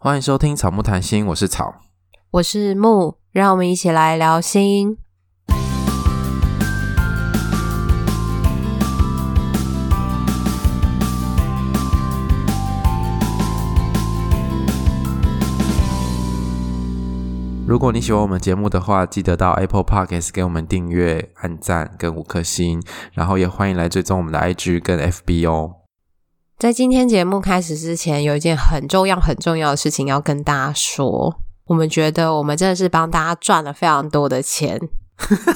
欢迎收听草木谈心，我是草，我是木，让我们一起来聊心。如果你喜欢我们节目的话，记得到 Apple Podcast 给我们订阅、按赞跟五颗星，然后也欢迎来追踪我们的 IG 跟 FB 哦。在今天节目开始之前，有一件很重要、很重要的事情要跟大家说。我们觉得我们真的是帮大家赚了非常多的钱。哈哈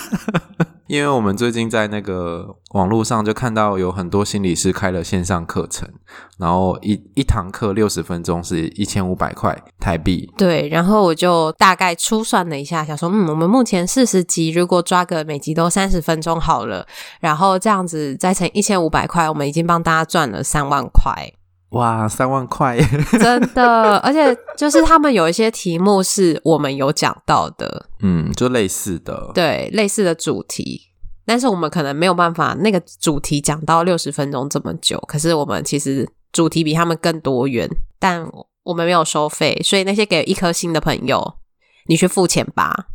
哈因为我们最近在那个网络上就看到有很多心理师开了线上课程，然后一一堂课六十分钟是一千五百块台币。对，然后我就大概粗算了一下，想说，嗯，我们目前四十集，如果抓个每集都三十分钟好了，然后这样子再乘一千五百块，我们已经帮大家赚了三万块。哇，三万块！真的，而且就是他们有一些题目是我们有讲到的，嗯，就类似的，对，类似的主题，但是我们可能没有办法那个主题讲到六十分钟这么久。可是我们其实主题比他们更多元，但我们没有收费，所以那些给一颗星的朋友，你去付钱吧，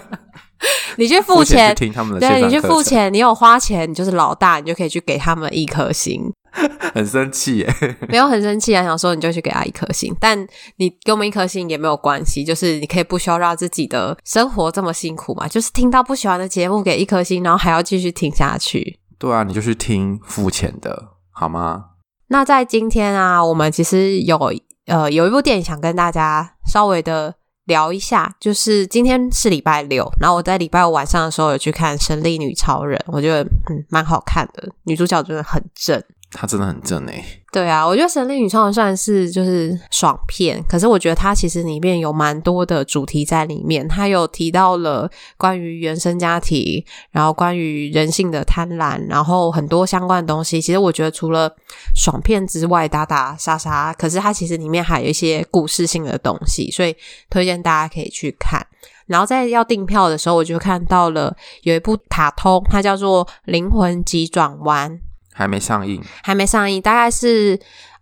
你去付钱，付钱听他们的，对，你去付钱，你有花钱，你就是老大，你就可以去给他们一颗星。很生气耶，没有很生气啊，想说你就去给他一颗星，但你给我们一颗星也没有关系，就是你可以不需要让自己的生活这么辛苦嘛，就是听到不喜欢的节目给一颗星，然后还要继续听下去。对啊，你就去听付钱的好吗？那在今天啊，我们其实有呃有一部电影想跟大家稍微的聊一下，就是今天是礼拜六，然后我在礼拜五晚上的时候有去看《神力女超人》，我觉得嗯蛮好看的，女主角真的很正。他真的很正诶。对啊，我觉得《神力女超人》算是就是爽片，可是我觉得它其实里面有蛮多的主题在里面。它有提到了关于原生家庭，然后关于人性的贪婪，然后很多相关的东西。其实我觉得除了爽片之外，打打杀杀，可是它其实里面还有一些故事性的东西，所以推荐大家可以去看。然后在要订票的时候，我就看到了有一部卡通，它叫做《灵魂急转弯》。还没上映，还没上映，大概是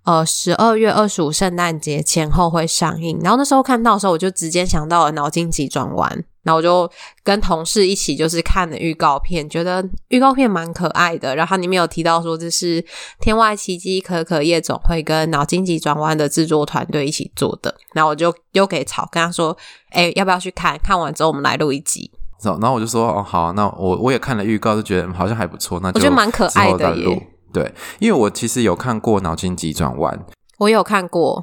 呃十二月二十五圣诞节前后会上映。然后那时候看到的时候，我就直接想到了脑筋急转弯，然后我就跟同事一起就是看了预告片，觉得预告片蛮可爱的。然后里面有提到说这是《天外奇迹可可夜总会》跟脑筋急转弯的制作团队一起做的。然后我就丢给草，跟他说：“哎，要不要去看？看完之后我们来录一集。”然后我就说哦好，那我我也看了预告，就觉得好像还不错。那就我觉得蛮可爱的耶。对，因为我其实有看过《脑筋急转弯》，我有看过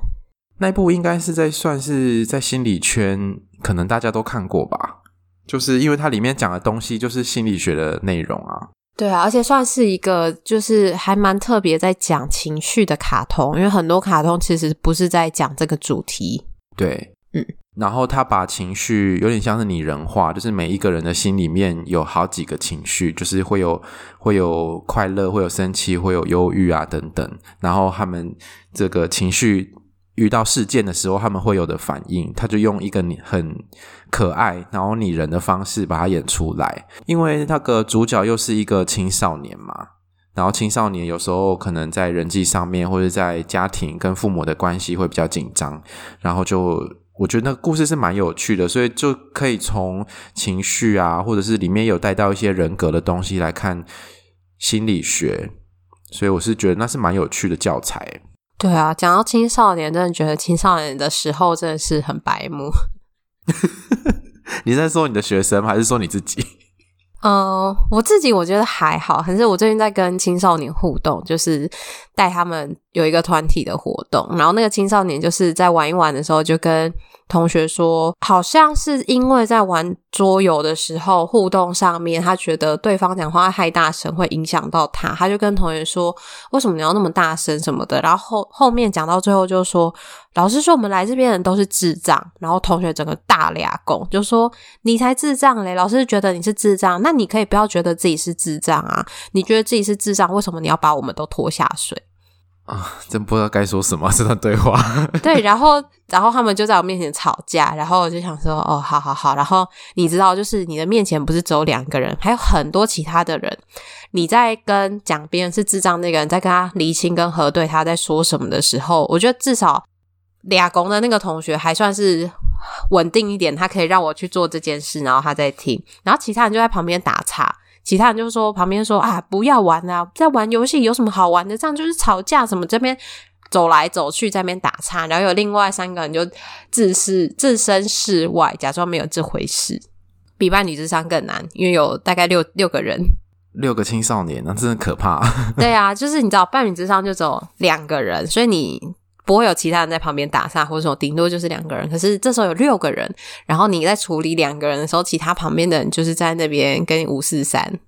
那部，应该是在算是在心理圈，可能大家都看过吧。就是因为它里面讲的东西就是心理学的内容啊。对啊，而且算是一个就是还蛮特别在讲情绪的卡通，因为很多卡通其实不是在讲这个主题。对，嗯。然后他把情绪有点像是拟人化，就是每一个人的心里面有好几个情绪，就是会有会有快乐，会有生气，会有忧郁啊等等。然后他们这个情绪遇到事件的时候，他们会有的反应，他就用一个很可爱然后拟人的方式把它演出来。因为那个主角又是一个青少年嘛，然后青少年有时候可能在人际上面或者在家庭跟父母的关系会比较紧张，然后就。我觉得那个故事是蛮有趣的，所以就可以从情绪啊，或者是里面有带到一些人格的东西来看心理学，所以我是觉得那是蛮有趣的教材。对啊，讲到青少年，真的觉得青少年的时候真的是很白目。你在说你的学生吗？还是说你自己？嗯，我自己我觉得还好，可是我最近在跟青少年互动，就是带他们有一个团体的活动，然后那个青少年就是在玩一玩的时候就跟。同学说，好像是因为在玩桌游的时候互动上面，他觉得对方讲话太大声会影响到他，他就跟同学说：“为什么你要那么大声什么的？”然后后，后面讲到最后就说：“老师说我们来这边人都是智障。”然后同学整个大俩拱，就说：“你才智障嘞！老师觉得你是智障，那你可以不要觉得自己是智障啊？你觉得自己是智障，为什么你要把我们都拖下水？”啊，真不知道该说什么这段对话。对，然后，然后他们就在我面前吵架，然后我就想说，哦，好好好。然后你知道，就是你的面前不是只有两个人，还有很多其他的人。你在跟讲别人是智障那个人在跟他厘清跟核对他在说什么的时候，我觉得至少俩工的那个同学还算是稳定一点，他可以让我去做这件事，然后他在听，然后其他人就在旁边打岔，其他人就说旁边说啊，不要玩啊，在玩游戏有什么好玩的？这样就是吵架什么，这边走来走去在那边打岔，然后有另外三个人就自视置身事外，假装没有这回事，比伴侣咨商更难，因为有大概六六个人，六个青少年，那真的可怕。对啊，就是你知道伴侣咨商就只有两个人，所以你。不会有其他人在旁边打岔，或者说顶多就是两个人。可是这时候有六个人，然后你在处理两个人的时候，其他旁边的人就是在那边跟你五四三。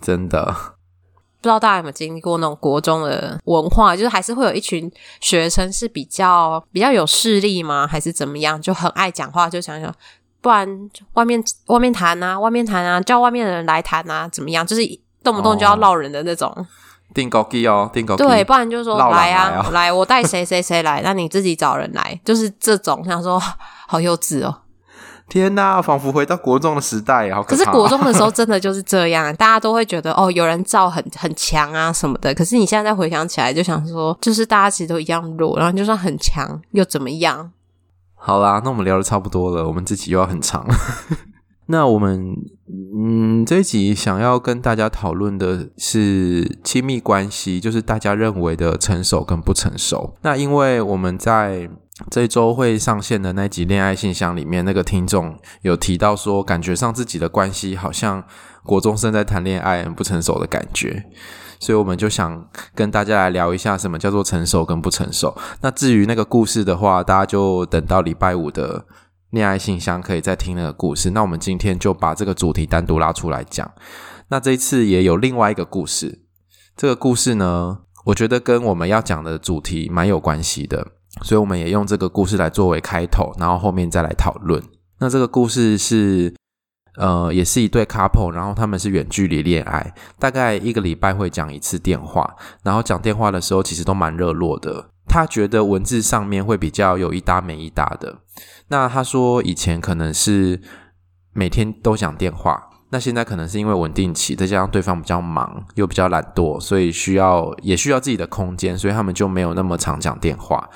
真的，不知道大家有没有经历过那种国中的文化，就是还是会有一群学生是比较比较有势力吗？还是怎么样？就很爱讲话，就想想，不然外面外面谈啊，外面谈啊，叫外面的人来谈啊，怎么样？就是动不动就要闹人的那种。哦订高机哦，订高机。对，不然就是说来啊，来，哦、来，我带谁谁谁来，那你自己找人来，就是这种。想说好幼稚哦，天哪，仿佛回到国中的时代，好可是国中的时候真的就是这样，大家都会觉得哦，有人造很很强啊什么的。可是你现在再回想起来，就想说，就是大家其实都一样弱，然后就算很强又怎么样？好啦，那我们聊的差不多了，我们这集又要很长。那我们嗯，这一集想要跟大家讨论的是亲密关系，就是大家认为的成熟跟不成熟。那因为我们在这周会上线的那集恋爱信箱里面，那个听众有提到说，感觉上自己的关系好像国中生在谈恋爱，很不成熟的感觉。所以我们就想跟大家来聊一下什么叫做成熟跟不成熟。那至于那个故事的话，大家就等到礼拜五的。恋爱信箱可以再听那个故事，那我们今天就把这个主题单独拉出来讲。那这一次也有另外一个故事，这个故事呢，我觉得跟我们要讲的主题蛮有关系的，所以我们也用这个故事来作为开头，然后后面再来讨论。那这个故事是，呃，也是一对 couple，然后他们是远距离恋爱，大概一个礼拜会讲一次电话，然后讲电话的时候其实都蛮热络的。他觉得文字上面会比较有一搭没一搭的。那他说以前可能是每天都讲电话，那现在可能是因为稳定期，再加上对方比较忙又比较懒惰，所以需要也需要自己的空间，所以他们就没有那么常讲电话。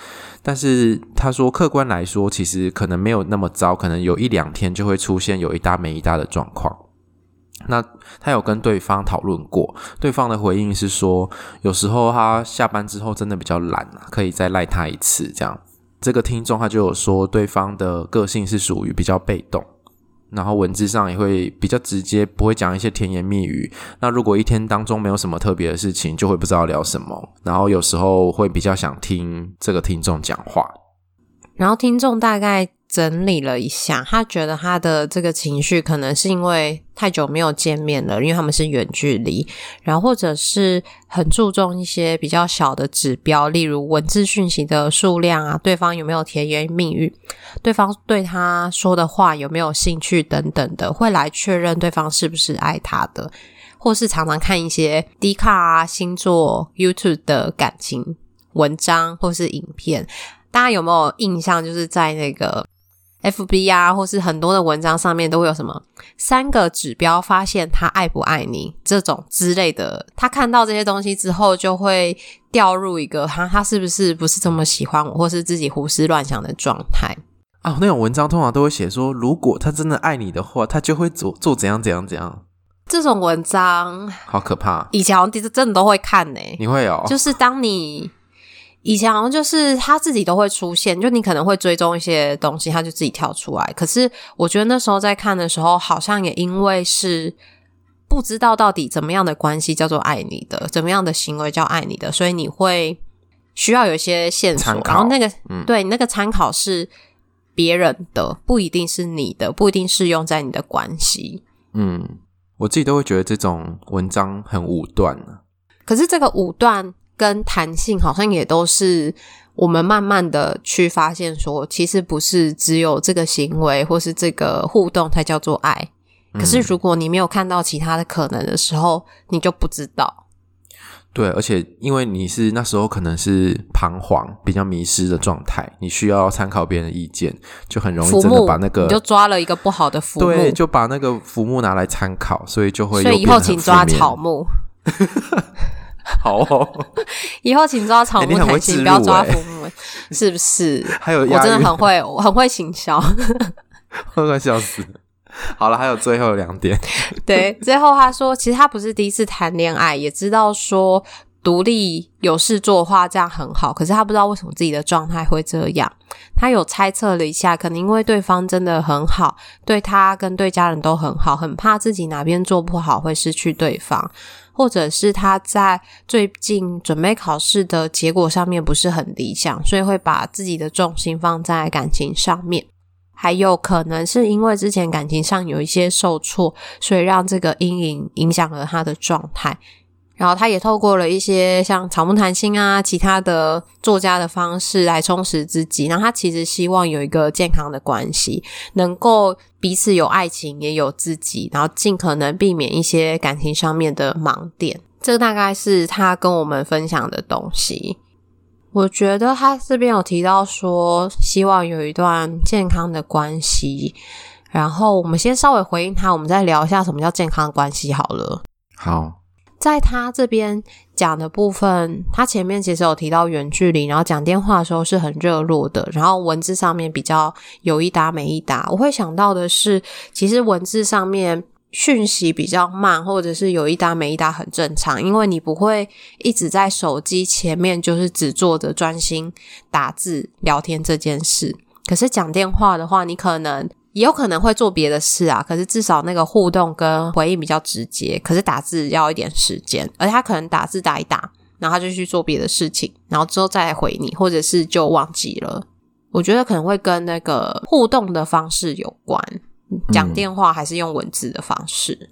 但是他说客观来说，其实可能没有那么糟，可能有一两天就会出现有一搭没一搭的状况。那他有跟对方讨论过，对方的回应是说，有时候他下班之后真的比较懒啊，可以再赖他一次这样。这个听众他就有说，对方的个性是属于比较被动，然后文字上也会比较直接，不会讲一些甜言蜜语。那如果一天当中没有什么特别的事情，就会不知道聊什么，然后有时候会比较想听这个听众讲话。然后听众大概整理了一下，他觉得他的这个情绪可能是因为太久没有见面了，因为他们是远距离，然后或者是很注重一些比较小的指标，例如文字讯息的数量啊，对方有没有甜言蜜语，对方对他说的话有没有兴趣等等的，会来确认对方是不是爱他的，或是常常看一些 D 卡啊、星座、YouTube 的感情文章或是影片，大家有没有印象？就是在那个。FB 啊，或是很多的文章上面都会有什么三个指标，发现他爱不爱你这种之类的。他看到这些东西之后，就会掉入一个哈，他是不是不是这么喜欢我，或是自己胡思乱想的状态啊？那种文章通常都会写说，如果他真的爱你的话，他就会做做怎样怎样怎样。这种文章好可怕。以前好像真的都会看呢、欸。你会有？就是当你。以前好像就是他自己都会出现，就你可能会追踪一些东西，他就自己跳出来。可是我觉得那时候在看的时候，好像也因为是不知道到底怎么样的关系叫做爱你的，怎么样的行为叫爱你的，所以你会需要有一些线索。然后那个，嗯、对，那个参考是别人的，不一定是你的，不一定适用在你的关系。嗯，我自己都会觉得这种文章很武断。可是这个武断。跟弹性好像也都是我们慢慢的去发现说，其实不是只有这个行为或是这个互动才叫做爱。可是如果你没有看到其他的可能的时候，你就不知道。对，而且因为你是那时候可能是彷徨、比较迷失的状态，你需要参考别人的意见，就很容易真的把那个你就抓了一个不好的浮木，对，就把那个浮木拿来参考，所以就会。所以以后请抓草木。好哦，以后请抓草木谈心，欸欸、不要抓父母，是不是？还有，我真的很会，我很会行销，我快笑死。好了，还有最后两点。对，最后他说，其实他不是第一次谈恋爱，也知道说独立有事做的话，这样很好。可是他不知道为什么自己的状态会这样。他有猜测了一下，可能因为对方真的很好，对他跟对家人都很好，很怕自己哪边做不好会失去对方，或者是他在最近准备考试的结果上面不是很理想，所以会把自己的重心放在感情上面。还有可能是因为之前感情上有一些受挫，所以让这个阴影影响了他的状态。然后他也透过了一些像草木谈心啊，其他的作家的方式来充实自己。然后他其实希望有一个健康的关系，能够彼此有爱情，也有自己，然后尽可能避免一些感情上面的盲点。这个大概是他跟我们分享的东西。我觉得他这边有提到说，希望有一段健康的关系。然后我们先稍微回应他，我们再聊一下什么叫健康关系好了。好，在他这边讲的部分，他前面其实有提到远距离，然后讲电话的时候是很热络的，然后文字上面比较有一搭没一搭。我会想到的是，其实文字上面。讯息比较慢，或者是有一搭没一搭，很正常，因为你不会一直在手机前面，就是只做着专心打字聊天这件事。可是讲电话的话，你可能也有可能会做别的事啊。可是至少那个互动跟回应比较直接。可是打字要一点时间，而且他可能打字打一打，然后他就去做别的事情，然后之后再来回你，或者是就忘记了。我觉得可能会跟那个互动的方式有关。讲电话还是用文字的方式？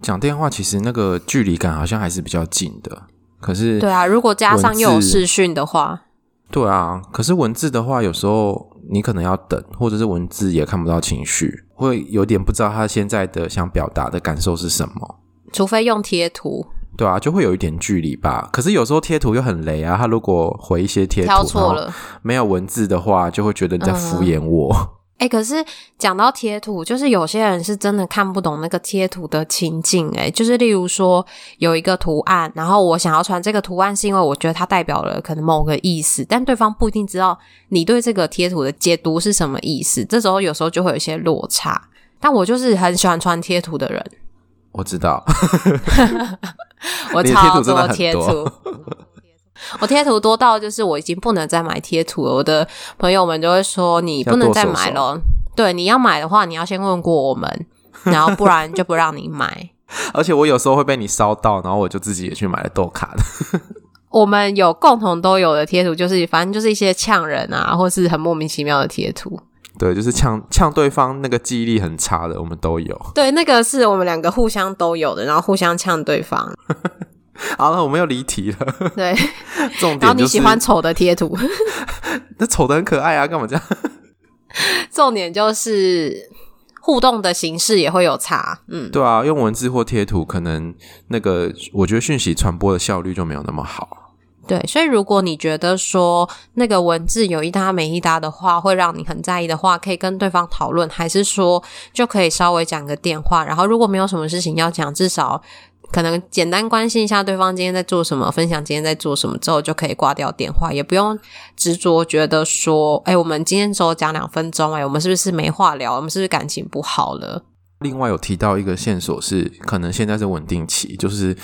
讲电话其实那个距离感好像还是比较近的，可是对啊，如果加上又有视讯的话，对啊，可是文字的话，有时候你可能要等，或者是文字也看不到情绪，会有点不知道他现在的想表达的感受是什么。除非用贴图，对啊，就会有一点距离吧。可是有时候贴图又很雷啊，他如果回一些贴图，挑错了，没有文字的话，就会觉得你在敷衍我。嗯哎、欸，可是讲到贴图，就是有些人是真的看不懂那个贴图的情境。哎，就是例如说有一个图案，然后我想要传这个图案，是因为我觉得它代表了可能某个意思，但对方不一定知道你对这个贴图的解读是什么意思。这时候有时候就会有一些落差。但我就是很喜欢传贴图的人，我知道，我超多贴图。我贴图多到就是我已经不能再买贴图了。我的朋友们就会说，你不能再买了。对，你要买的话，你要先问过我们，然后不然就不让你买。而且我有时候会被你烧到，然后我就自己也去买了豆卡的。我们有共同都有的贴图，就是反正就是一些呛人啊，或是很莫名其妙的贴图。对，就是呛呛对方那个记忆力很差的，我们都有。对，那个是我们两个互相都有的，然后互相呛对方。好了，我们又离题了。对，重点、就是、然后你喜欢丑的贴图，那丑的很可爱啊，干嘛这样？重点就是互动的形式也会有差。嗯，对啊，用文字或贴图，可能那个我觉得讯息传播的效率就没有那么好。对，所以如果你觉得说那个文字有一搭没一搭的话，会让你很在意的话，可以跟对方讨论，还是说就可以稍微讲个电话。然后如果没有什么事情要讲，至少。可能简单关心一下对方今天在做什么，分享今天在做什么之后，就可以挂掉电话，也不用执着觉得说，哎，我们今天只有讲两分钟，哎，我们是不是没话聊？我们是不是感情不好了？另外有提到一个线索是，可能现在是稳定期，就是。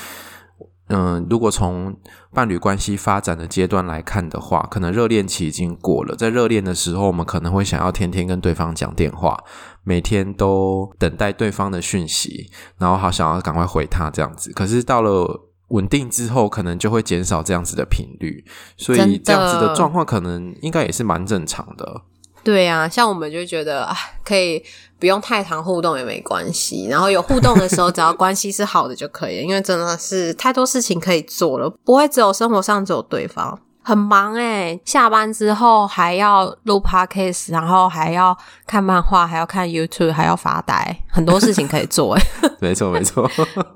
嗯，如果从伴侣关系发展的阶段来看的话，可能热恋期已经过了。在热恋的时候，我们可能会想要天天跟对方讲电话，每天都等待对方的讯息，然后好想要赶快回他这样子。可是到了稳定之后，可能就会减少这样子的频率，所以这样子的状况可能应该也是蛮正常的。对呀、啊，像我们就觉得啊，可以不用太常互动也没关系，然后有互动的时候，只要关系是好的就可以，因为真的是太多事情可以做了，不会只有生活上只有对方，很忙诶，下班之后还要录 podcast，然后还要看漫画，还要看 YouTube，还要发呆，很多事情可以做 诶。没错没错，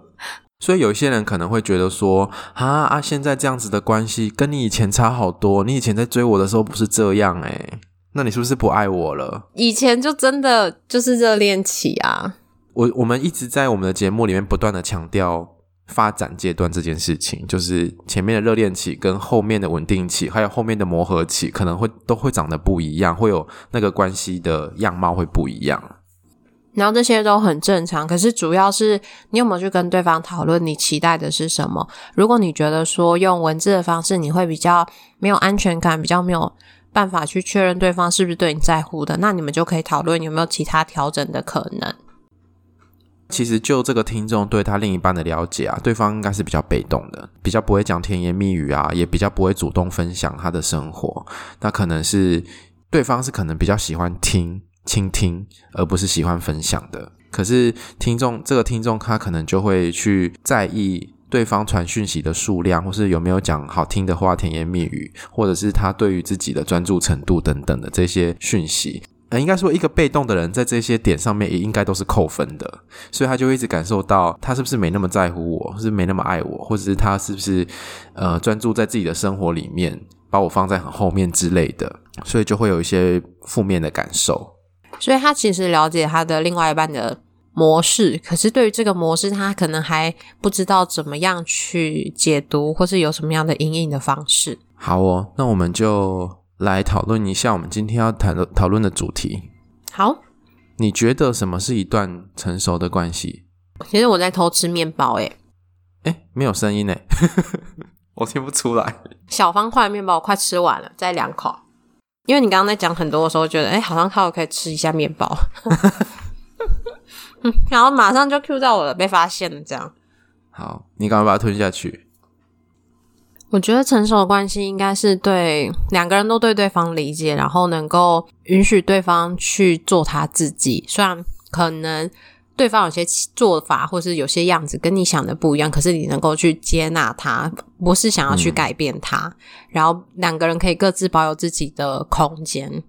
所以有一些人可能会觉得说啊啊，现在这样子的关系跟你以前差好多，你以前在追我的时候不是这样诶。那你是不是不爱我了？以前就真的就是热恋期啊。我我们一直在我们的节目里面不断的强调，发展阶段这件事情，就是前面的热恋期跟后面的稳定期，还有后面的磨合期，可能会都会长得不一样，会有那个关系的样貌会不一样。然后这些都很正常，可是主要是你有没有去跟对方讨论你期待的是什么？如果你觉得说用文字的方式你会比较没有安全感，比较没有办法去确认对方是不是对你在乎的，那你们就可以讨论有没有其他调整的可能。其实就这个听众对他另一半的了解啊，对方应该是比较被动的，比较不会讲甜言蜜语啊，也比较不会主动分享他的生活。那可能是对方是可能比较喜欢听。倾听，而不是喜欢分享的。可是听众这个听众，他可能就会去在意对方传讯息的数量，或是有没有讲好听的话、甜言蜜语，或者是他对于自己的专注程度等等的这些讯息。呃，应该说，一个被动的人在这些点上面也应该都是扣分的，所以他就会一直感受到他是不是没那么在乎我，是没那么爱我，或者是他是不是呃专注在自己的生活里面，把我放在很后面之类的，所以就会有一些负面的感受。所以他其实了解他的另外一半的模式，可是对于这个模式，他可能还不知道怎么样去解读，或是有什么样的阴影的方式。好哦，那我们就来讨论一下我们今天要谈的讨论的主题。好，你觉得什么是一段成熟的关系？其实我在偷吃面包，诶诶，没有声音诶，我听不出来。小方块面包我快吃完了，再两口。因为你刚刚在讲很多的时候，觉得哎，好像他可以吃一下面包，然后马上就 cue 到我了，被发现了这样。好，你赶快把它吞下去。我觉得成熟的关系应该是对两个人都对对方理解，然后能够允许对方去做他自己，虽然可能。对方有些做法，或是有些样子跟你想的不一样，可是你能够去接纳他，不是想要去改变他，嗯、然后两个人可以各自保有自己的空间。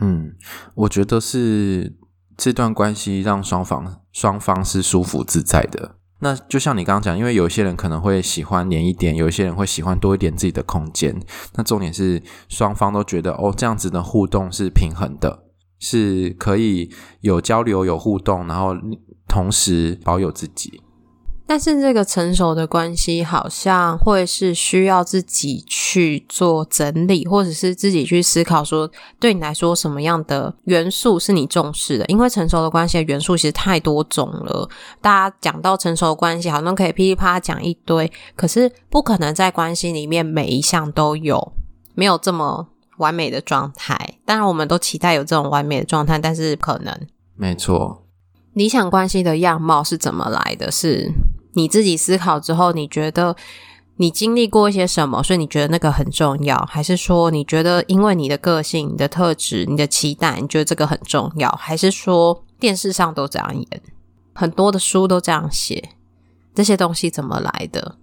嗯，我觉得是这段关系让双方双方是舒服自在的。那就像你刚刚讲，因为有些人可能会喜欢黏一点，有些人会喜欢多一点自己的空间。那重点是双方都觉得哦，这样子的互动是平衡的，是可以有交流、有互动，然后。同时保有自己，但是这个成熟的关系好像会是需要自己去做整理，或者是自己去思考说，对你来说什么样的元素是你重视的？因为成熟的关系的元素其实太多种了，大家讲到成熟的关系，好像可以噼里啪啦讲一堆，可是不可能在关系里面每一项都有，没有这么完美的状态。当然，我们都期待有这种完美的状态，但是可能没错。理想关系的样貌是怎么来的？是你自己思考之后，你觉得你经历过一些什么，所以你觉得那个很重要？还是说你觉得因为你的个性、你的特质、你的期待，你觉得这个很重要？还是说电视上都这样演，很多的书都这样写，这些东西怎么来的？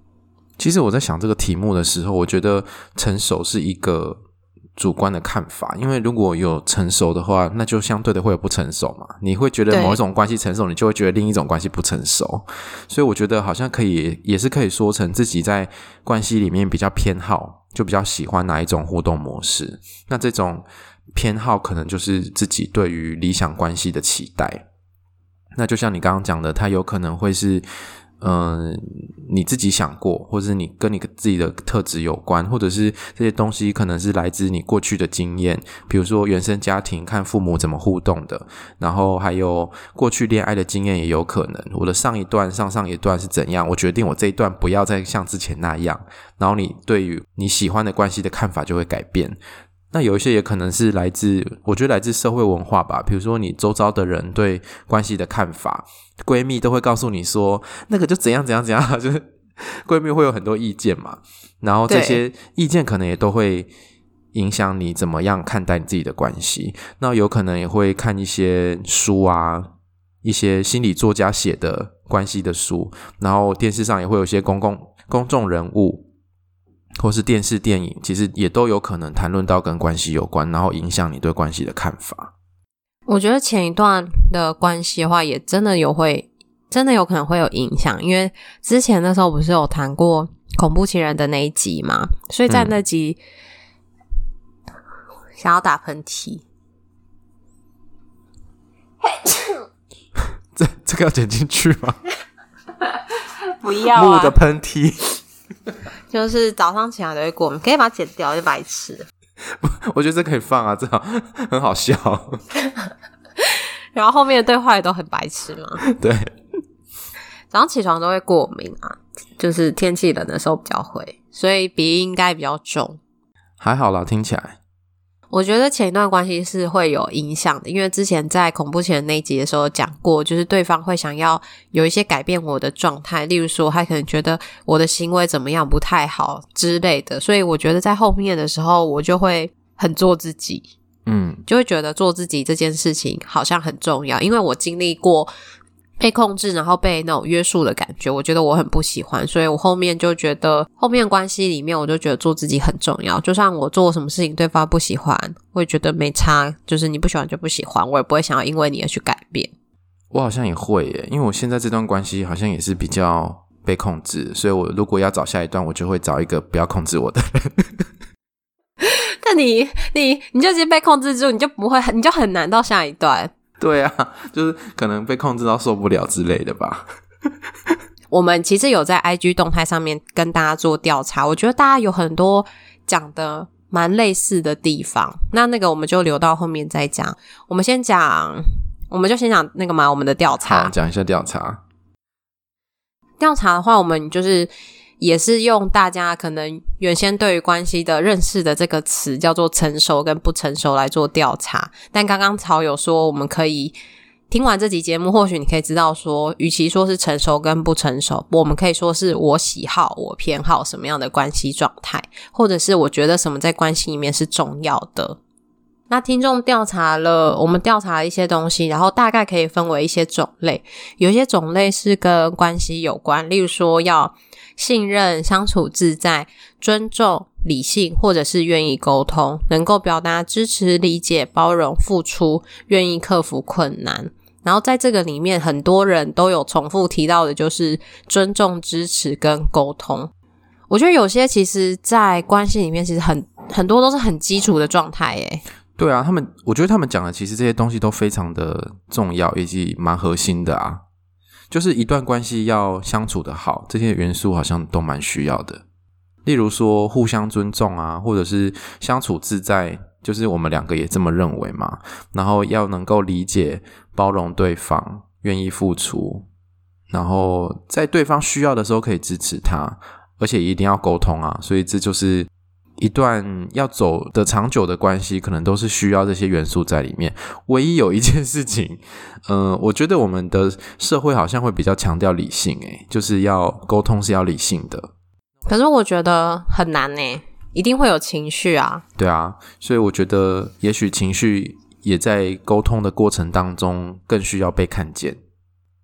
其实我在想这个题目的时候，我觉得成熟是一个。主观的看法，因为如果有成熟的话，那就相对的会有不成熟嘛。你会觉得某一种关系成熟，你就会觉得另一种关系不成熟。所以我觉得好像可以，也是可以说成自己在关系里面比较偏好，就比较喜欢哪一种互动模式。那这种偏好可能就是自己对于理想关系的期待。那就像你刚刚讲的，它有可能会是。嗯、呃，你自己想过，或者是你跟你自己的特质有关，或者是这些东西可能是来自你过去的经验，比如说原生家庭，看父母怎么互动的，然后还有过去恋爱的经验也有可能。我的上一段、上上一段是怎样，我决定我这一段不要再像之前那样，然后你对于你喜欢的关系的看法就会改变。那有一些也可能是来自，我觉得来自社会文化吧。比如说你周遭的人对关系的看法，闺蜜都会告诉你说，那个就怎样怎样怎样，就是闺蜜会有很多意见嘛。然后这些意见可能也都会影响你怎么样看待你自己的关系。那有可能也会看一些书啊，一些心理作家写的关系的书，然后电视上也会有一些公共公众人物。或是电视电影，其实也都有可能谈论到跟关系有关，然后影响你对关系的看法。我觉得前一段的关系的话，也真的有会，真的有可能会有影响，因为之前那时候不是有谈过恐怖情人的那一集嘛，所以在那集、嗯、想要打喷嚏，这这个要剪进去吗？不要、啊、木的喷嚏，就是早上起来都会过敏，可以把它剪掉，就白痴。我觉得这可以放啊，这好很好笑。然后后面的对话也都很白痴嘛。对，早上起床都会过敏啊，就是天气冷的时候比较会，所以鼻音应该比较重。还好啦，听起来。我觉得前一段关系是会有影响的，因为之前在恐怖情人那一集的时候讲过，就是对方会想要有一些改变我的状态，例如说他可能觉得我的行为怎么样不太好之类的，所以我觉得在后面的时候，我就会很做自己，嗯，就会觉得做自己这件事情好像很重要，因为我经历过。被控制，然后被那种约束的感觉，我觉得我很不喜欢，所以我后面就觉得，后面关系里面，我就觉得做自己很重要。就算我做什么事情对方不喜欢，我也觉得没差，就是你不喜欢就不喜欢，我也不会想要因为你而去改变。我好像也会耶，因为我现在这段关系好像也是比较被控制，所以我如果要找下一段，我就会找一个不要控制我的人。但你你你就直接被控制住，你就不会，你就很难到下一段。对啊，就是可能被控制到受不了之类的吧。我们其实有在 IG 动态上面跟大家做调查，我觉得大家有很多讲的蛮类似的地方。那那个我们就留到后面再讲。我们先讲，我们就先讲那个嘛，我们的调查。好，讲一下调查。调查的话，我们就是。也是用大家可能原先对于关系的认识的这个词叫做成熟跟不成熟来做调查，但刚刚曹有说我们可以听完这集节目，或许你可以知道说，与其说是成熟跟不成熟，我们可以说是我喜好、我偏好什么样的关系状态，或者是我觉得什么在关系里面是重要的。那听众调查了，我们调查了一些东西，然后大概可以分为一些种类，有些种类是跟关系有关，例如说要。信任、相处自在、尊重、理性，或者是愿意沟通，能够表达支持、理解、包容、付出，愿意克服困难。然后在这个里面，很多人都有重复提到的，就是尊重、支持跟沟通。我觉得有些其实，在关系里面，其实很很多都是很基础的状态。诶，对啊，他们，我觉得他们讲的其实这些东西都非常的重要，以及蛮核心的啊。就是一段关系要相处的好，这些元素好像都蛮需要的。例如说互相尊重啊，或者是相处自在，就是我们两个也这么认为嘛。然后要能够理解、包容对方，愿意付出，然后在对方需要的时候可以支持他，而且一定要沟通啊。所以这就是。一段要走的长久的关系，可能都是需要这些元素在里面。唯一有一件事情，嗯、呃，我觉得我们的社会好像会比较强调理性，诶，就是要沟通是要理性的。可是我觉得很难诶，一定会有情绪啊。对啊，所以我觉得也许情绪也在沟通的过程当中更需要被看见。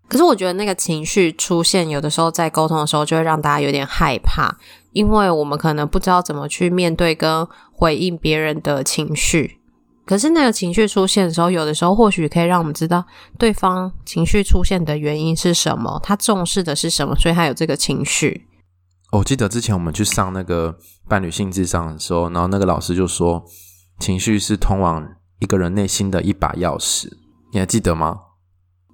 可是我觉得那个情绪出现，有的时候在沟通的时候就会让大家有点害怕。因为我们可能不知道怎么去面对跟回应别人的情绪，可是那个情绪出现的时候，有的时候或许可以让我们知道对方情绪出现的原因是什么，他重视的是什么，所以他有这个情绪。我记得之前我们去上那个伴侣性智商的时候，然后那个老师就说，情绪是通往一个人内心的一把钥匙，你还记得吗？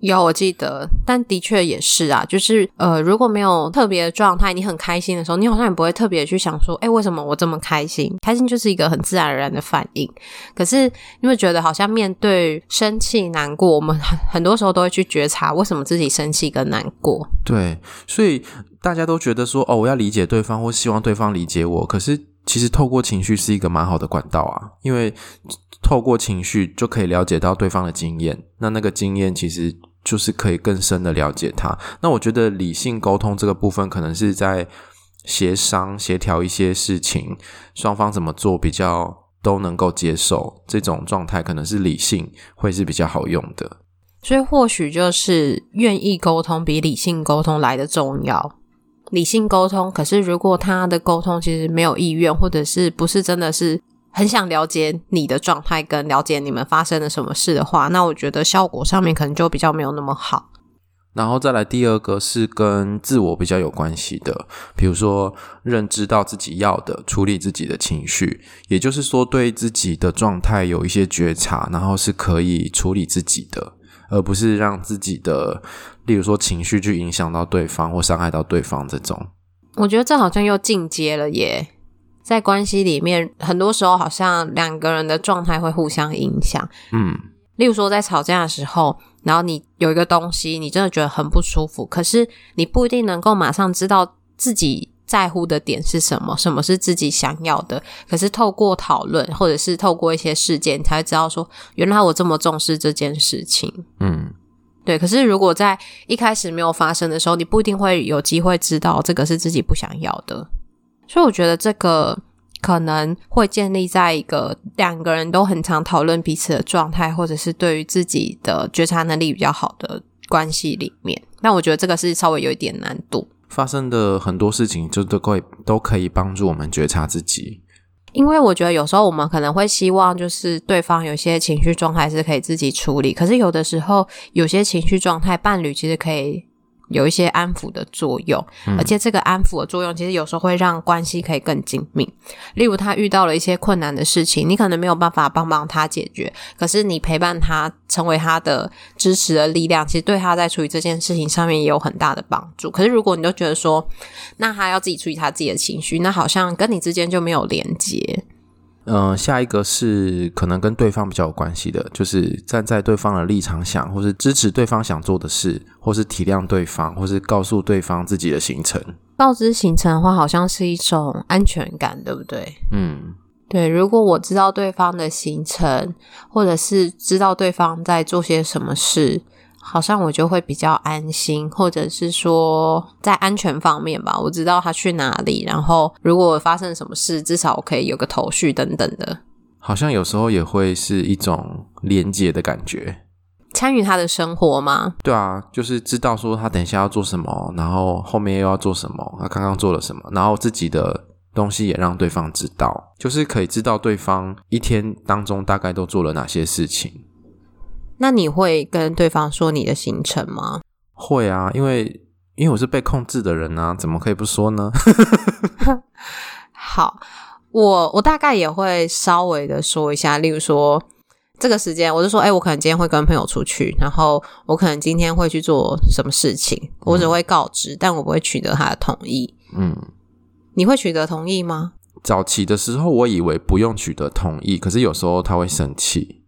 有，我记得，但的确也是啊，就是呃，如果没有特别的状态，你很开心的时候，你好像也不会特别去想说，诶，为什么我这么开心？开心就是一个很自然而然的反应。可是因为觉得好像面对生气、难过，我们很很多时候都会去觉察为什么自己生气跟难过。对，所以大家都觉得说，哦，我要理解对方，或希望对方理解我。可是其实透过情绪是一个蛮好的管道啊，因为透过情绪就可以了解到对方的经验。那那个经验其实。就是可以更深的了解他。那我觉得理性沟通这个部分，可能是在协商、协调一些事情，双方怎么做比较都能够接受，这种状态可能是理性会是比较好用的。所以或许就是愿意沟通比理性沟通来得重要。理性沟通，可是如果他的沟通其实没有意愿，或者是不是真的是。很想了解你的状态，跟了解你们发生了什么事的话，那我觉得效果上面可能就比较没有那么好。然后再来第二个是跟自我比较有关系的，比如说认知到自己要的，处理自己的情绪，也就是说对自己的状态有一些觉察，然后是可以处理自己的。而不是让自己的，例如说情绪去影响到对方或伤害到对方这种。我觉得这好像又进阶了耶，在关系里面，很多时候好像两个人的状态会互相影响。嗯，例如说在吵架的时候，然后你有一个东西，你真的觉得很不舒服，可是你不一定能够马上知道自己在乎的点是什么，什么是自己想要的。可是透过讨论，或者是透过一些事件，你才会知道说，原来我这么重视这件事情。嗯。对，可是如果在一开始没有发生的时候，你不一定会有机会知道这个是自己不想要的。所以我觉得这个可能会建立在一个两个人都很常讨论彼此的状态，或者是对于自己的觉察能力比较好的关系里面。那我觉得这个是稍微有一点难度。发生的很多事情，就都可以都可以帮助我们觉察自己。因为我觉得有时候我们可能会希望，就是对方有些情绪状态是可以自己处理，可是有的时候有些情绪状态，伴侣其实可以。有一些安抚的作用，而且这个安抚的作用其实有时候会让关系可以更紧密。例如，他遇到了一些困难的事情，你可能没有办法帮帮他解决，可是你陪伴他，成为他的支持的力量，其实对他在处理这件事情上面也有很大的帮助。可是，如果你都觉得说，那他要自己处理他自己的情绪，那好像跟你之间就没有连接。嗯、呃，下一个是可能跟对方比较有关系的，就是站在对方的立场想，或是支持对方想做的事，或是体谅对方，或是告诉对方自己的行程。告知行程的话，好像是一种安全感，对不对？嗯，对。如果我知道对方的行程，或者是知道对方在做些什么事。好像我就会比较安心，或者是说在安全方面吧，我知道他去哪里，然后如果发生什么事，至少我可以有个头绪等等的。好像有时候也会是一种连接的感觉，参与他的生活吗？对啊，就是知道说他等一下要做什么，然后后面又要做什么，他刚刚做了什么，然后自己的东西也让对方知道，就是可以知道对方一天当中大概都做了哪些事情。那你会跟对方说你的行程吗？会啊，因为因为我是被控制的人啊，怎么可以不说呢？好，我我大概也会稍微的说一下，例如说这个时间，我就说，哎，我可能今天会跟朋友出去，然后我可能今天会去做什么事情，我只会告知，嗯，但我不会取得他的同意。嗯，你会取得同意吗？早期的时候，我以为不用取得同意，可是有时候他会生气。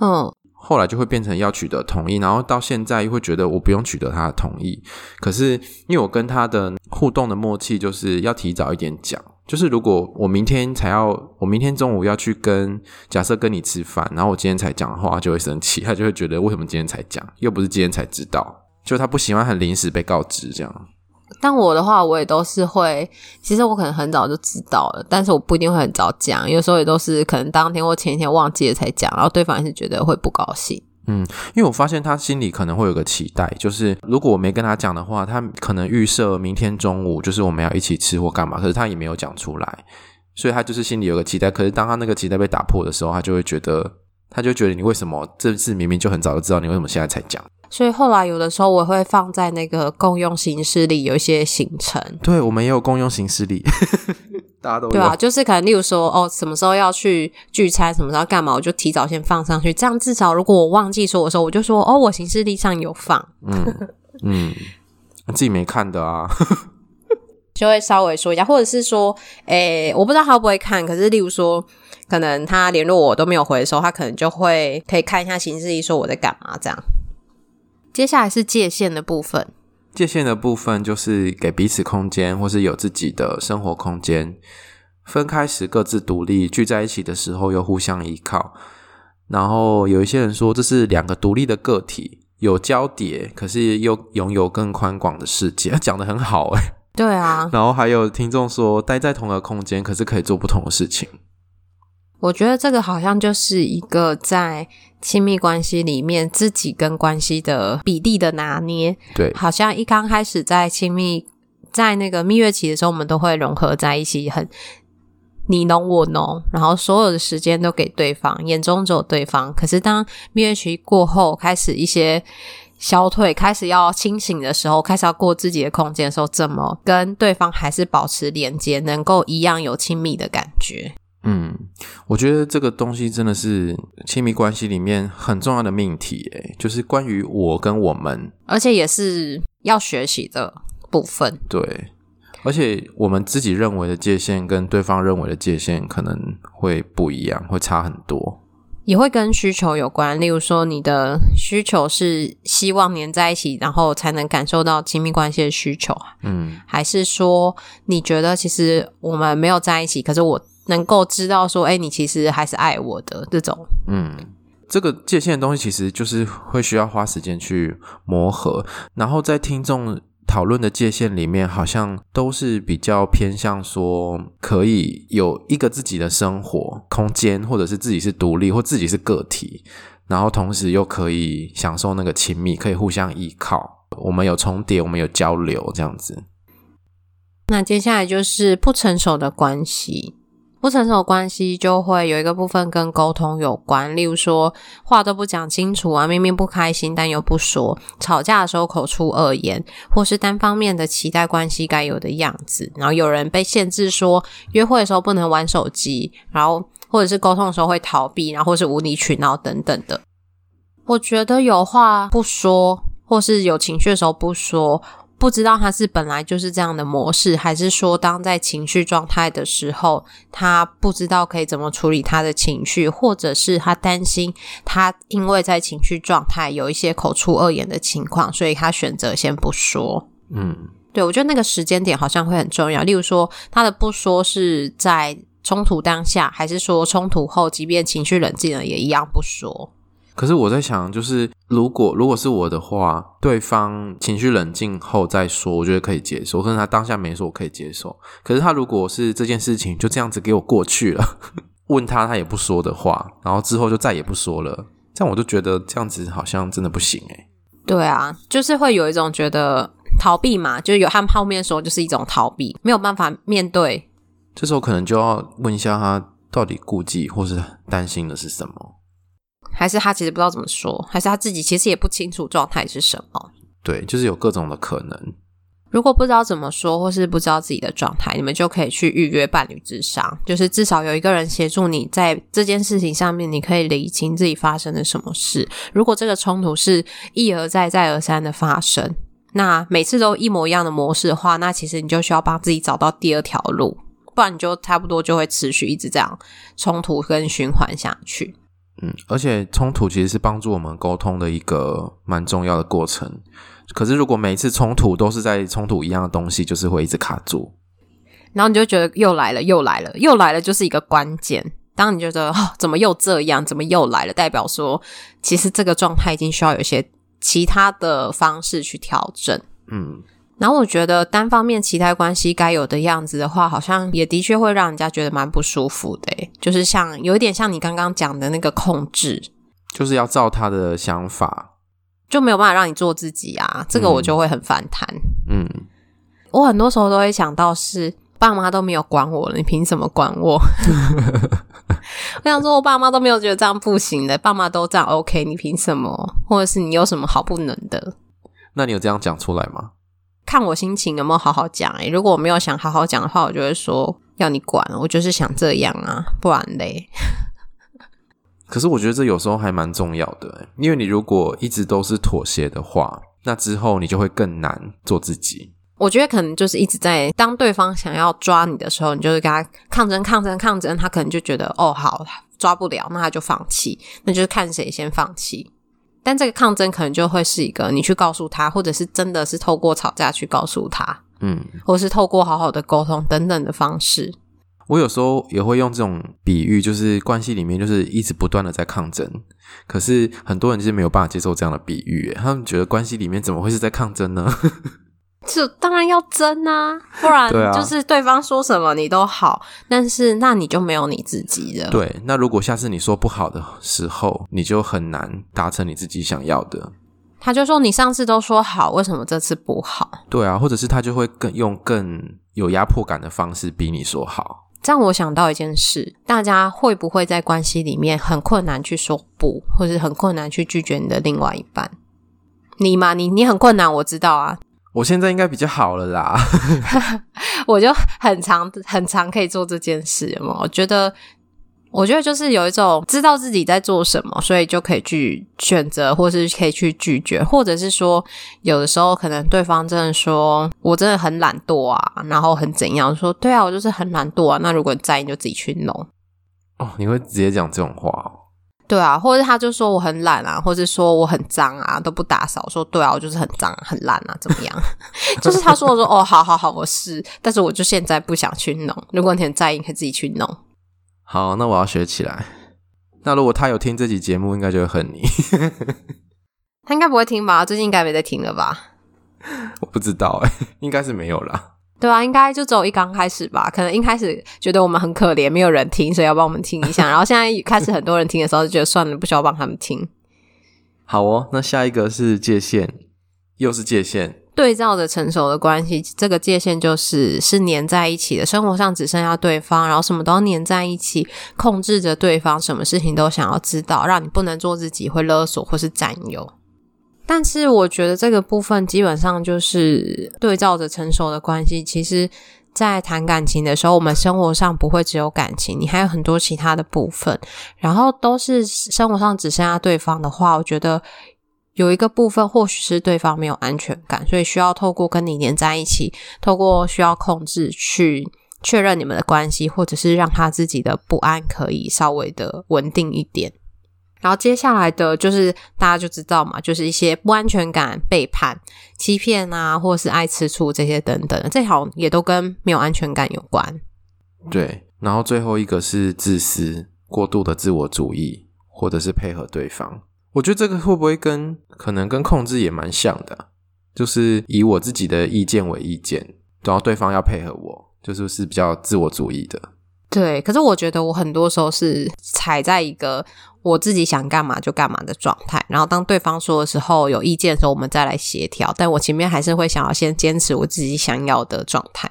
嗯。后来就会变成要取得同意，然后到现在又会觉得我不用取得他的同意。可是因为我跟他的互动的默契，就是要提早一点讲。就是如果我明天才要，我明天中午要去跟假设跟你吃饭，然后我今天才讲的话，他就会生气，他就会觉得为什么今天才讲，又不是今天才知道，就他不喜欢很临时被告知这样。但我的话，我也都是会，其实我可能很早就知道了，但是我不一定会很早讲，有时候也都是可能当天或前一天忘记了才讲，然后对方也是觉得会不高兴。嗯，因为我发现他心里可能会有个期待，就是如果我没跟他讲的话，他可能预设明天中午就是我们要一起吃或干嘛，可是他也没有讲出来，所以他就是心里有个期待。可是当他那个期待被打破的时候，他就会觉得，他就觉得你为什么这次明明就很早就知道，你为什么现在才讲？所以后来有的时候我会放在那个共用行事历有一些行程，对，我们也有共用行事历，大家都有。对啊，就是可能例如说哦，什么时候要去聚餐，什么时候要干嘛，我就提早先放上去，这样至少如果我忘记说的时候，我就说哦，我行事历上有放。嗯嗯，自己没看的啊，就会稍微说一下，或者是说，诶，我不知道他会不会看，可是例如说，可能他联络我都没有回的时候，他可能就会可以看一下行事历，说我在干嘛这样。接下来是界限的部分。界限的部分就是给彼此空间，或是有自己的生活空间。分开时各自独立，聚在一起的时候又互相依靠。然后有一些人说，这是两个独立的个体，有交叠，可是又拥有更宽广的世界。讲得很好诶。对啊。然后还有听众说，待在同一个空间，可是可以做不同的事情。我觉得这个好像就是一个在亲密关系里面自己跟关系的比例的拿捏。对，好像一刚开始在亲密，在那个蜜月期的时候，我们都会融合在一起，很你侬我侬，然后所有的时间都给对方，眼中只有对方。可是当蜜月期过后，开始一些消退，开始要清醒的时候，开始要过自己的空间的时候，怎么跟对方还是保持连接，能够一样有亲密的感觉？嗯，我觉得这个东西真的是亲密关系里面很重要的命题，诶，就是关于我跟我们，而且也是要学习的部分。对，而且我们自己认为的界限跟对方认为的界限可能会不一样，会差很多。也会跟需求有关，例如说你的需求是希望黏在一起，然后才能感受到亲密关系的需求，嗯，还是说你觉得其实我们没有在一起，可是我能够知道说，哎，你其实还是爱我的这种，嗯，这个界限的东西其实就是会需要花时间去磨合，然后在听众。讨论的界限里面，好像都是比较偏向说，可以有一个自己的生活空间，或者是自己是独立，或自己是个体，然后同时又可以享受那个亲密，可以互相依靠。我们有重叠，我们有交流，这样子。那接下来就是不成熟的关系。不成熟的关系就会有一个部分跟沟通有关，例如说话都不讲清楚啊，明明不开心但又不说，吵架的时候口出恶言，或是单方面的期待关系该有的样子，然后有人被限制说约会的时候不能玩手机，然后或者是沟通的时候会逃避，然后或是无理取闹等等的。我觉得有话不说，或是有情绪的时候不说。不知道他是本来就是这样的模式，还是说当在情绪状态的时候，他不知道可以怎么处理他的情绪，或者是他担心他因为在情绪状态有一些口出恶言的情况，所以他选择先不说。嗯，对，我觉得那个时间点好像会很重要。例如说，他的不说是在冲突当下，还是说冲突后，即便情绪冷静了，也一样不说。可是我在想，就是如果如果是我的话，对方情绪冷静后再说，我觉得可以接受。可是他当下没说，我可以接受。可是他如果是这件事情就这样子给我过去了，问他他也不说的话，然后之后就再也不说了，这样我就觉得这样子好像真的不行诶。对啊，就是会有一种觉得逃避嘛，就是有他们泡面说就是一种逃避，没有办法面对。这时候可能就要问一下他到底顾忌或是担心的是什么。还是他其实不知道怎么说，还是他自己其实也不清楚状态是什么。对，就是有各种的可能。如果不知道怎么说，或是不知道自己的状态，你们就可以去预约伴侣智商，就是至少有一个人协助你在这件事情上面，你可以理清自己发生了什么事。如果这个冲突是一而再、再而三的发生，那每次都一模一样的模式的话，那其实你就需要帮自己找到第二条路，不然你就差不多就会持续一直这样冲突跟循环下去。嗯，而且冲突其实是帮助我们沟通的一个蛮重要的过程。可是如果每一次冲突都是在冲突一样的东西，就是会一直卡住。然后你就觉得又来了，又来了，又来了，就是一个关键。当你觉得哦，怎么又这样，怎么又来了，代表说其实这个状态已经需要有一些其他的方式去调整。嗯。然后我觉得单方面期待关系该有的样子的话，好像也的确会让人家觉得蛮不舒服的。就是像有一点像你刚刚讲的那个控制，就是要照他的想法，就没有办法让你做自己啊。这个我就会很反弹。嗯，我很多时候都会想到是爸妈都没有管我了，你凭什么管我？我想说，我爸妈都没有觉得这样不行的，爸妈都这样 OK，你凭什么？或者是你有什么好不能的？那你有这样讲出来吗？看我心情有没有好好讲诶、欸、如果我没有想好好讲的话，我就会说要你管，我就是想这样啊，不然嘞。可是我觉得这有时候还蛮重要的、欸，因为你如果一直都是妥协的话，那之后你就会更难做自己。我觉得可能就是一直在当对方想要抓你的时候，你就是跟他抗争、抗争、抗争，他可能就觉得哦好，抓不了，那他就放弃，那就是看谁先放弃。但这个抗争可能就会是一个你去告诉他，或者是真的是透过吵架去告诉他，嗯，或是透过好好的沟通等等的方式。我有时候也会用这种比喻，就是关系里面就是一直不断的在抗争，可是很多人就是没有办法接受这样的比喻，他们觉得关系里面怎么会是在抗争呢？这当然要争啊，不然就是对方说什么你都好，啊、但是那你就没有你自己了。对，那如果下次你说不好的时候，你就很难达成你自己想要的。他就说你上次都说好，为什么这次不好？对啊，或者是他就会更用更有压迫感的方式逼你说好。这样我想到一件事，大家会不会在关系里面很困难去说不，或是很困难去拒绝你的另外一半？你嘛，你你很困难，我知道啊。我现在应该比较好了啦。我就很常很常可以做这件事嘛。我觉得，我觉得就是有一种知道自己在做什么，所以就可以去选择，或是可以去拒绝，或者是说，有的时候可能对方真的说我真的很懒惰啊，然后很怎样说，对啊，我就是很懒惰啊。那如果你在意，就自己去弄。哦，你会直接讲这种话哦？对啊，或者他就说我很懒啊，或者说我很脏啊，都不打扫。说对啊，我就是很脏很懒啊，怎么样？就是他说我说哦，好好好，我是，但是我就现在不想去弄。如果你很在意，你可以自己去弄。好，那我要学起来。那如果他有听这集节目，应该就会恨你。他应该不会听吧？最近应该没在听了吧？我不知道哎，应该是没有啦。对啊，应该就只有一刚开始吧，可能一开始觉得我们很可怜，没有人听，所以要帮我们听一下。然后现在开始很多人听的时候，就觉得算了，不需要帮他们听。好哦，那下一个是界限，又是界限。对照着成熟的关系，这个界限就是是粘在一起的，生活上只剩下对方，然后什么都要黏在一起，控制着对方，什么事情都想要知道，让你不能做自己，会勒索或是占有。但是我觉得这个部分基本上就是对照着成熟的关系。其实，在谈感情的时候，我们生活上不会只有感情，你还有很多其他的部分。然后都是生活上只剩下对方的话，我觉得有一个部分或许是对方没有安全感，所以需要透过跟你黏在一起，透过需要控制去确认你们的关系，或者是让他自己的不安可以稍微的稳定一点。然后接下来的就是大家就知道嘛，就是一些不安全感、背叛、欺骗啊，或者是爱吃醋这些等等，这好像也都跟没有安全感有关。对，然后最后一个是自私、过度的自我主义，或者是配合对方。我觉得这个会不会跟可能跟控制也蛮像的，就是以我自己的意见为意见，然后对方要配合我，就是是比较自我主义的。对，可是我觉得我很多时候是踩在一个。我自己想干嘛就干嘛的状态，然后当对方说的时候有意见的时候，我们再来协调。但我前面还是会想要先坚持我自己想要的状态。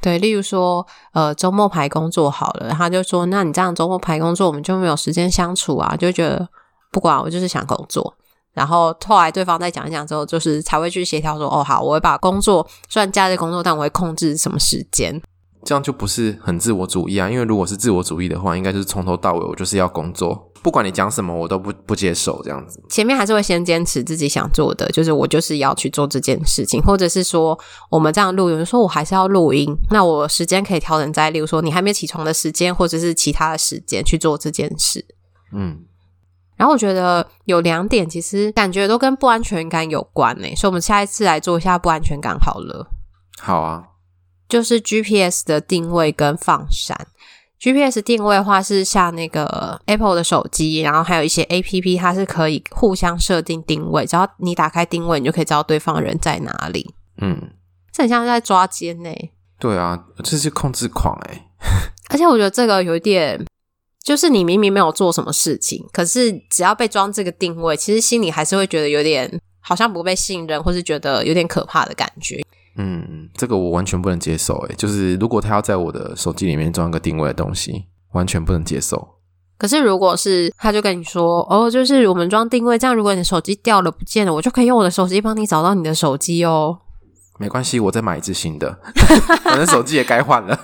对，例如说，呃，周末排工作好了，他就说：“那你这样周末排工作，我们就没有时间相处啊。”就觉得不管我就是想工作。然后后来对方再讲一讲之后，就是才会去协调说：“哦，好，我会把工作虽然加在工作，但我会控制什么时间。”这样就不是很自我主义啊，因为如果是自我主义的话，应该就是从头到尾我就是要工作，不管你讲什么，我都不不接受这样子。前面还是会先坚持自己想做的，就是我就是要去做这件事情，或者是说我们这样录，有人说我还是要录音，那我时间可以调整在，例如说你还没起床的时间，或者是其他的时间去做这件事。嗯，然后我觉得有两点，其实感觉都跟不安全感有关诶，所以我们下一次来做一下不安全感好了。好啊。就是 GPS 的定位跟放闪。GPS 定位的话是像那个 Apple 的手机，然后还有一些 APP，它是可以互相设定定位，只要你打开定位，你就可以知道对方人在哪里。嗯，这很像是在抓奸呢。对啊，这是控制狂诶。而且我觉得这个有一点，就是你明明没有做什么事情，可是只要被装这个定位，其实心里还是会觉得有点好像不被信任，或是觉得有点可怕的感觉。嗯，这个我完全不能接受。诶，就是如果他要在我的手机里面装一个定位的东西，完全不能接受。可是如果是他就跟你说，哦，就是我们装定位，这样如果你手机掉了不见了，我就可以用我的手机帮你找到你的手机哦。没关系，我再买一支新的，反正手机也该换了。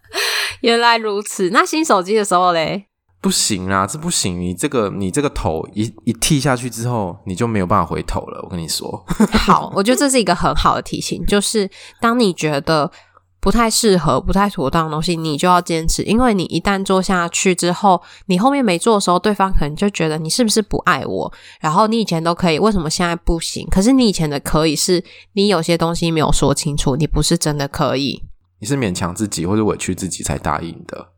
原来如此，那新手机的时候嘞？不行啦，这不行！你这个你这个头一一剃下去之后，你就没有办法回头了。我跟你说，好，我觉得这是一个很好的提醒，就是当你觉得不太适合、不太妥当的东西，你就要坚持，因为你一旦做下去之后，你后面没做的时候，对方可能就觉得你是不是不爱我？然后你以前都可以，为什么现在不行？可是你以前的可以，是你有些东西没有说清楚，你不是真的可以，你是勉强自己或者委屈自己才答应的。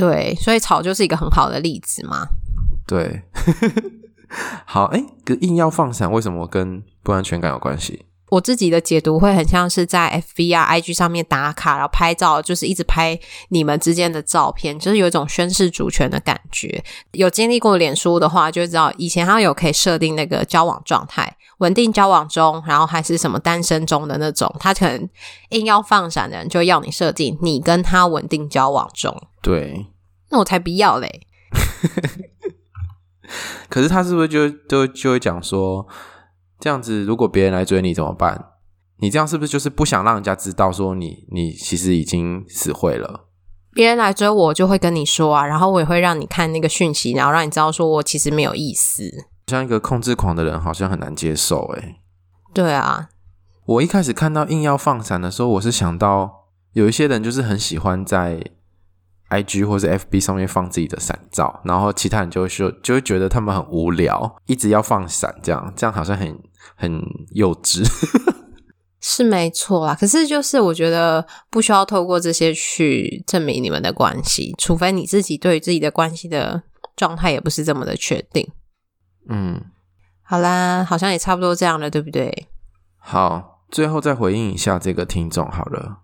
对，所以吵就是一个很好的例子嘛。对，好，哎，硬要放闪，为什么跟不安全感有关系？我自己的解读会很像是在 FB 啊、IG 上面打卡，然后拍照，就是一直拍你们之间的照片，就是有一种宣示主权的感觉。有经历过脸书的话，就知道以前它有可以设定那个交往状态，稳定交往中，然后还是什么单身中的那种。他可能硬要放闪的人，就要你设定你跟他稳定交往中。对，那我才不要嘞。可是他是不是就就就会讲说？这样子，如果别人来追你怎么办？你这样是不是就是不想让人家知道说你你其实已经死会了？别人来追我就会跟你说啊，然后我也会让你看那个讯息，然后让你知道说我其实没有意思。像一个控制狂的人，好像很难接受诶。对啊，我一开始看到硬要放闪的时候，我是想到有一些人就是很喜欢在 IG 或者 FB 上面放自己的闪照，然后其他人就会说，就会觉得他们很无聊，一直要放闪，这样这样好像很很幼稚。是没错啦，可是就是我觉得不需要透过这些去证明你们的关系，除非你自己对于自己的关系的状态也不是这么的确定。嗯，好啦，好像也差不多这样了，对不对？好，最后再回应一下这个听众好了。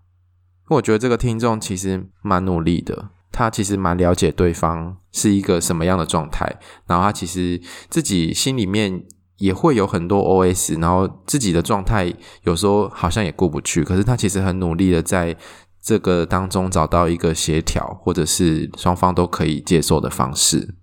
我觉得这个听众其实蛮努力的，他其实蛮了解对方是一个什么样的状态，然后他其实自己心里面。也会有很多 OS，然后自己的状态有时候好像也过不去，可是他其实很努力的在这个当中找到一个协调，或者是双方都可以接受的方式。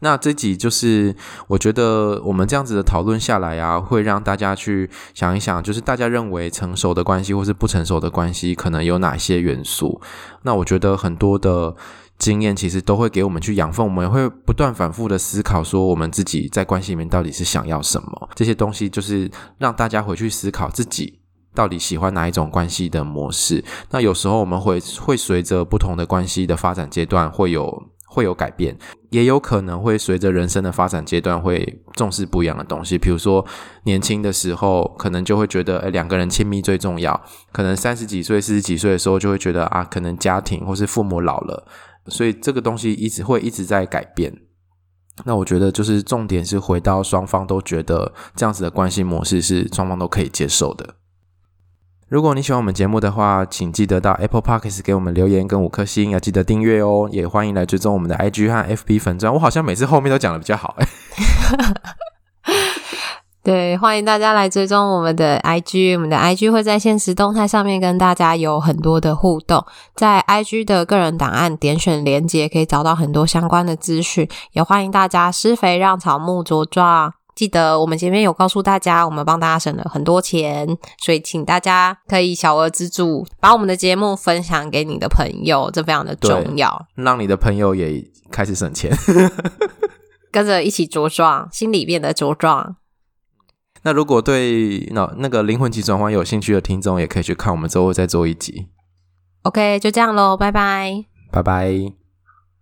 那这集就是我觉得我们这样子的讨论下来啊，会让大家去想一想，就是大家认为成熟的关系或是不成熟的关系，可能有哪些元素？那我觉得很多的。经验其实都会给我们去养分，我们也会不断反复的思考，说我们自己在关系里面到底是想要什么。这些东西就是让大家回去思考自己到底喜欢哪一种关系的模式。那有时候我们会会随着不同的关系的发展阶段会有会有改变，也有可能会随着人生的发展阶段会重视不一样的东西。比如说年轻的时候，可能就会觉得诶，两个人亲密最重要。可能三十几岁、四十几岁的时候，就会觉得啊，可能家庭或是父母老了。所以这个东西一直会一直在改变。那我觉得就是重点是回到双方都觉得这样子的关系模式是双方都可以接受的。如果你喜欢我们节目的话，请记得到 Apple Podcast 给我们留言跟五颗星，要记得订阅哦。也欢迎来追踪我们的 IG 和 FB 粉专。我好像每次后面都讲的比较好，对，欢迎大家来追踪我们的 IG，我们的 IG 会在限时动态上面跟大家有很多的互动。在 IG 的个人档案点选连接，可以找到很多相关的资讯。也欢迎大家施肥让草木茁壮。记得我们前面有告诉大家，我们帮大家省了很多钱，所以请大家可以小额资助，把我们的节目分享给你的朋友，这非常的重要，让你的朋友也开始省钱，跟着一起茁壮，心里变得茁壮。那如果对那那个灵魂急转换有兴趣的听众，也可以去看我们之后再做一集。OK，就这样喽，拜拜，拜拜。